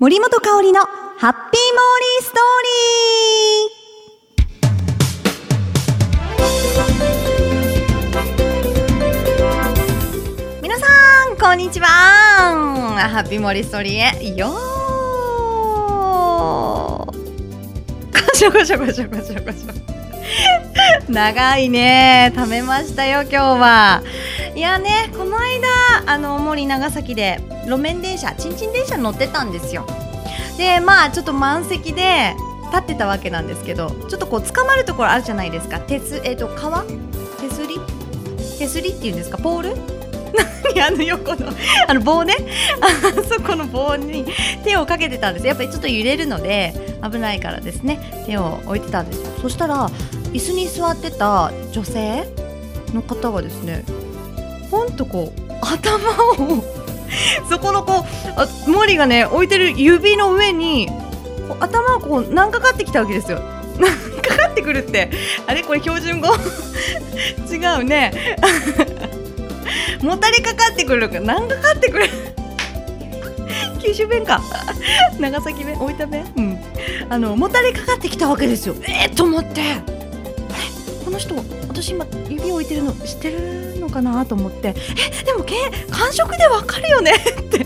森本香里のハッピーモーリーストーリー。皆さんこんにちは。ハッピーモーリーストーリーへ。よー。こしょこしょこしょこしょこしょ長い。ね食べましたよ今日はいやねこの間あの森長崎で路面電車ちんちん電車乗ってたんですよ。でまあちょっと満席で立ってたわけなんですけどちょっとこう捕まるところあるじゃないですか。鉄えっ、ー、と川？手すり？手すりっていうんですか？ポール？あの横のあの棒ね。あそこの棒に手をかけてたんです。やっぱりちょっと揺れるので危ないからですね。手を置いてたんですよ。そしたら椅子に座ってた女性の方がですねほんとこう頭を そこのこうあモリがね置いてる指の上に頭がこうなんかかってきたわけですよ。なんかかってくるって。あれ？これ標準語？違うね。もたれかかってくるか。なんかかってくる。九州弁か。長崎弁？大分弁？うん。あのもたれかかってきたわけですよ。えー、と思って。の人私今指を置いてるの知ってるのかなと思ってえでも感触でわかるよね？って。毛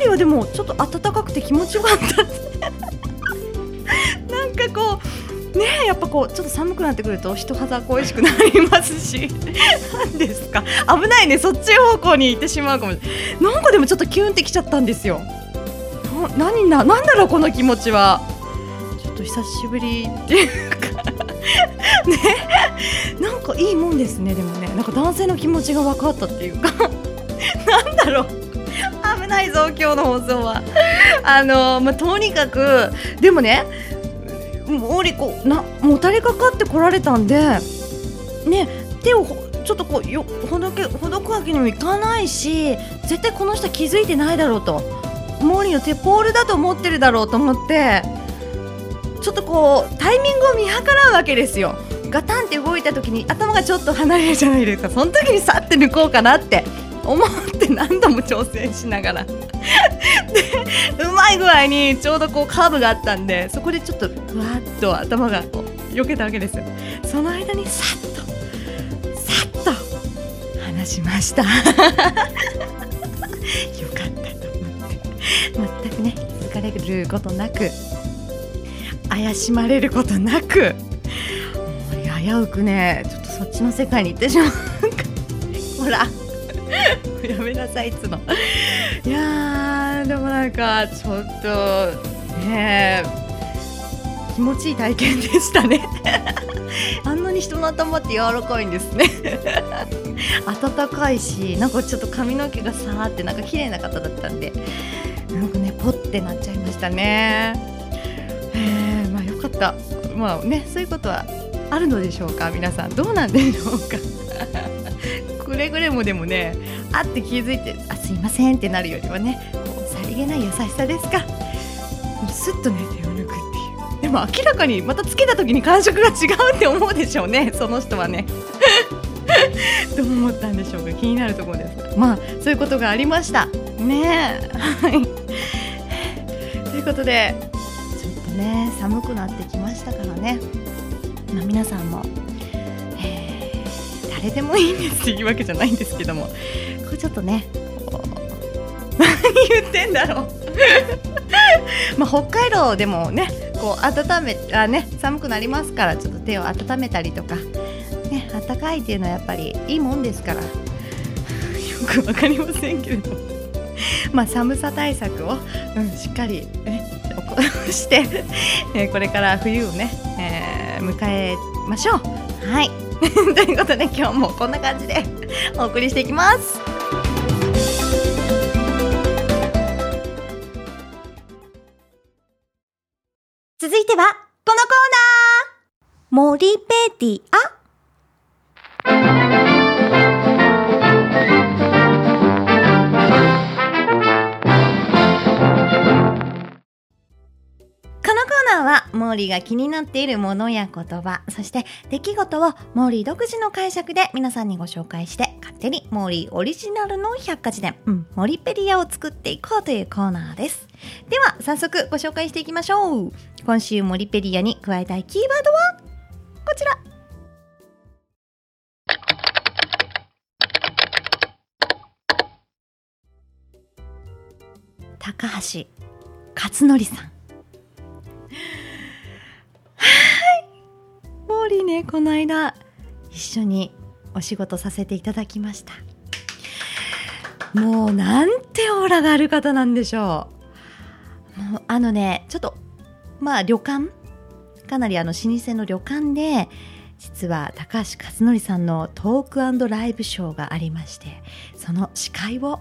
利はでもちょっと暖かくて気持ちよかった なんかこうねやっぱこうちょっと寒くなってくると人肌恋しくなりますし。何ですか？危ないねそっち方向に行ってしまうかもなんかでもちょっとキュンってきちゃったんですよ。何ななんだろうこの気持ちは。ちょっと久しぶりっていうか。ね。なんかいいもんですねでもね。なんか男性の気持ちが分かったっていうか。なんだろう。危ないぞ今日の放送は。あのまあ、とにかくでもねもりこなもたれかかってこられたんでね手をちょっとこうよほどけほどくわけにもいかないし絶対この人気づいてないだろうと。モーリーの手ポールだと思ってるだろうと思ってちょっとこうタイミングを見計らうわけですよ。ガタンって動いた時に頭がちょっと離れるじゃないですか。その時にさって抜こうかなって。思って何度も挑戦しながら。でうまい具合にちょうどこうカーブがあったんでそこでちょっとふわっと頭がこう避けたわけですよ。その間にさっとさっと話しました。よかったと思って。全くね気づかれることなく怪しまれることなく。危うくねちょっとそっちの世界に行ってしまう。ほら。やめなさいっつのいやでもなんかちょっとね気持ちいい体験でしたね。あんなに人の頭って柔らかいんですね。暖かいしなんかちょっと髪の毛がさーってなんか綺麗な方だったんでなんかねポッてなっちゃいましたね。えー、まあよかった。まあねそういうことはあるのでしょうか？皆さんどうなんでしょうか？くれぐれもでもねあって気づいてあすいませんってなるよりはねこうさりげない優しさですか？もうすっとね手を抜くっていう。でも明らかにまたつけた時に感触が違うって思うでしょうねその人はね。どう思ったんでしょうか？気になるところです。まあそういうことがありました。ねはい。ということでちょっとね寒くなってきましたからね、まあ、皆さんも、えー、誰でもいいんですっていうわけじゃないんですけどもこうちょっとね何言ってんだろう。まあ北海道でもねこう温めあね寒くなりますからちょっと手を温めたりとかね暖かいっていうのはやっぱりいいもんですから。よく分かりませんけれど。も ま寒さ対策を、うん、しっかり、ね、して、えこれから冬をね、えー、迎えましょう。はい。ということで今日もこんな感じで お送りしていきます。続いてはこのコーナー森ペディアは、モーリーが気になっているものや言葉、そして出来事をモーリー独自の解釈で皆さんにご紹介して勝手に森オリジナルの百科事典、うん、森ペディアを作っていこうというコーナーです。では、早速ご紹介していきましょう。今週森ペディアに加えたいキーワードは、こちら。高橋克典さん。ね、この間、一緒にお仕事させていただきました。もうなんてオーラがある方なんでしょう。もうあのねちょっとまあ旅館かなりあの老舗の旅館で実は高橋克典さんのトークライブショーがありましてその司会を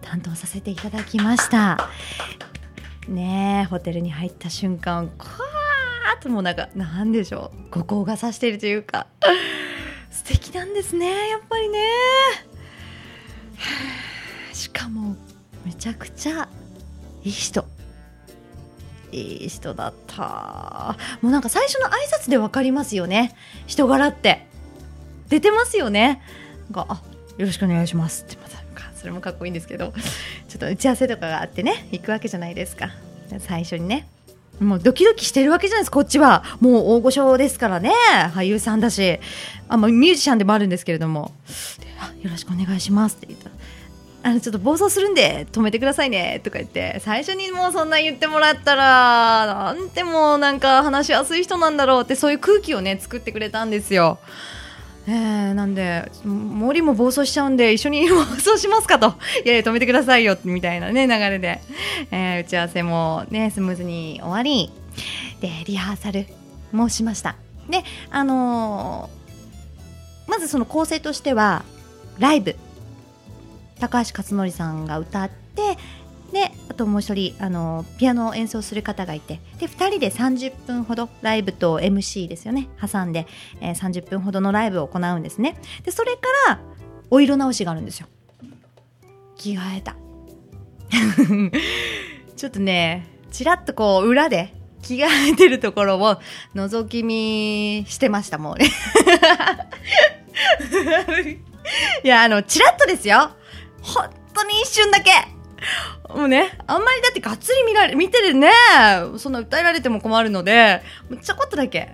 担当させていただきました。ねえホテルに入った瞬間こわーともうなんかなんでしょう。五光がさしているというか。素敵なんですねやっぱりね。しかもめちゃくちゃいい人。いい人だった。もうなんか最初の挨拶で分かりますよね。人柄って。出てますよね。なんかあよろしくお願いしますって。またそれもかっこいいんですけど。ちょっと打ち合わせとかがあってね。行くわけじゃないですか。最初にね。もうドキドキしてるわけじゃないです。こっちは。もう大御所ですからね。俳優さんだし。あ、まあ、ミュージシャンでもあるんですけれども。よろしくお願いしますって言ったあのちょっと暴走するんで止めてくださいねとか言って。最初にもうそんな言ってもらったらなんてもうなんか話しやすい人なんだろうってそういう空気をね作ってくれたんですよ。えー、なんで森も暴走しちゃうんで一緒に暴走しますかと。いやいや止めてくださいよみたいなね流れで、えー、打ち合わせもねスムーズに終わり。でリハーサルもしました。であのー、まずその構成としてはライブ。高橋克典さんが歌ってであともう一人あのピアノを演奏する方がいてで2人で30分ほどライブと MC ですよね。挟んで、えー、30分ほどのライブを行うんですね。でそれからお色直しがあるんですよ。着替えた。ちょっとねちらっとこう裏で着替えてるところを覗き見してましたもうね。いやあのちらっとですよ。本当に一瞬だけ。もうね、あんまりだってがっつり見られ、見てるね、そんな訴えられても困るので、ちょこっとだけ、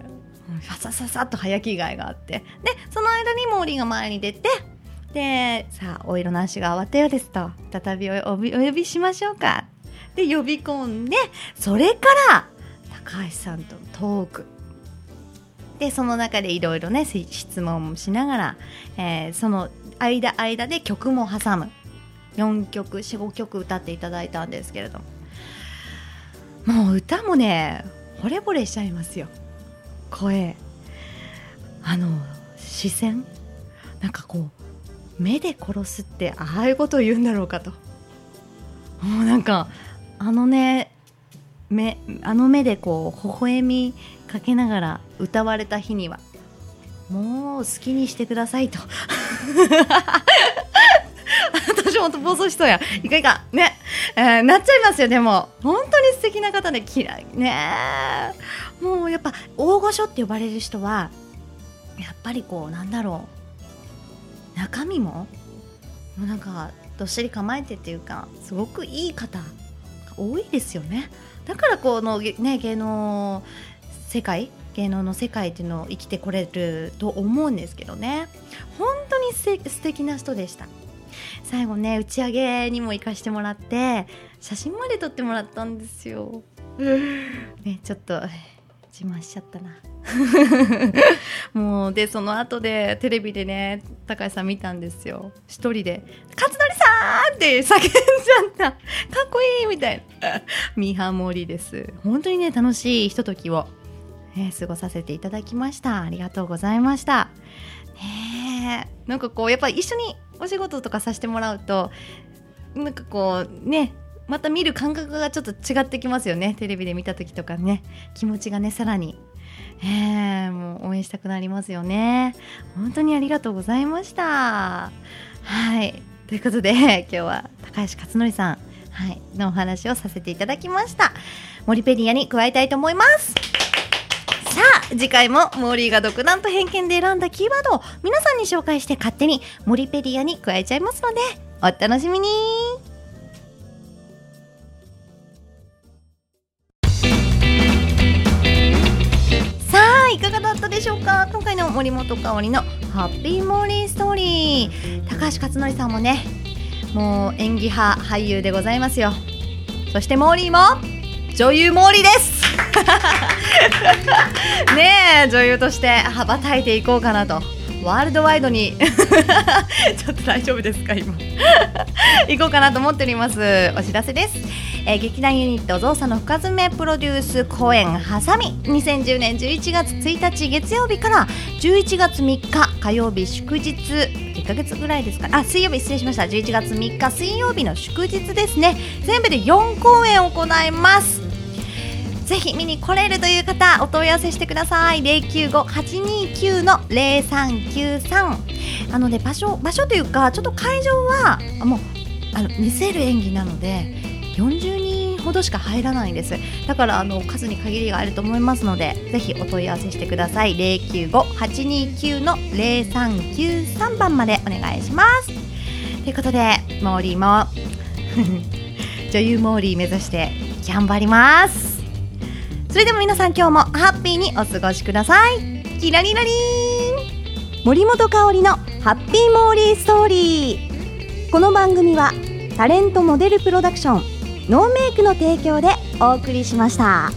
ささささっと早着替えがあって、で、その間にモーリーが前に出て、で、さあ、お色なしが終わったようですと、再びお呼びしましょうか。で、呼び込んで、それから、高橋さんとトーク。で、その中でいろいろね、質問もしながら、えー、その間間で曲も挟む。4曲45曲歌っていただいたんですけれども。もう歌もね惚れ惚れしちゃいますよ。声。あの視線。なんかこう目で殺すってああいうことを言うんだろうかと。もうなんかあのね目あの目でこう微笑みかけながら歌われた日にはもう好きにしてくださいと。本当暴走しそうや。いかいか。ね、えー、なっちゃいますよでも。本当に素敵な方で嫌い。ね。もうやっぱ大御所って呼ばれる人はやっぱりこうなんだろう。中身ももうなんかどっしり構えてっていうかすごくいい方が多いですよね。だからこのね芸能世界芸能の世界っていうのを生きてこれると思うんですけどね。本当に素敵な人でした。最後ね打ち上げにも行かしてもらって写真まで撮ってもらったんですよ。ねちょっと自慢しちゃったな。もうでその後でテレビでね高橋さん見たんですよ。一人で「勝則さん!」って叫んじゃったかっこいい!みたいな。ミーハーモーリーです。本当にね楽しいひとときを、え過ごさせていただきました。ありがとうございました。ねなんかこうやっぱり一緒にお仕事とかさせてもらうとなんかこうねまた見る感覚がちょっと違ってきますよね。テレビで見た時とかね。気持ちがねさらに。えー、もう応援したくなりますよね。本当にありがとうございました。はい。ということで今日は高橋克典さん、はい、のお話をさせていただきました。モリペディアに加えたいと思います。次回もモーリーが独断と偏見で選んだキーワードを皆さんに紹介して勝手にモリペディアに加えちゃいますのでお楽しみに。さあいかがだったでしょうか？今回の森本香里のハッピーモーリーストーリー。高橋克典さんもねもう演技派俳優でございますよ。そしてモーリーも女優モーリーです。ねえ女優として羽ばたいていこうかなと。ワールドワイドに。ちょっと大丈夫ですか今。行こうかなと思っております。お知らせです、えー、劇団ユニットゾウさんの深爪プロデュース公演ハサミ。2010年11月1日月曜日から。11月3日火曜日祝日。1ヶ月ぐらいですかあ水曜日失礼しました。11月3日水曜日の祝日ですね。全部で4公演行います。ぜひ見に来れるという方お問い合わせしてください。095-829の0393あのね場所場所というかちょっと会場はもうあの見せる演技なので40人ほどしか入らないんです。だからあの数に限りがあると思いますのでぜひお問い合わせしてください。095-829の0393番までお願いします。ということでモーリーも 女優モーリー目指して頑張ります。それでも皆さん今日もハッピーにお過ごしください。キラリラリン森本香里のハッピーモーリーストーリー。この番組はタレントモデルプロダクションノーメイクの提供でお送りしました。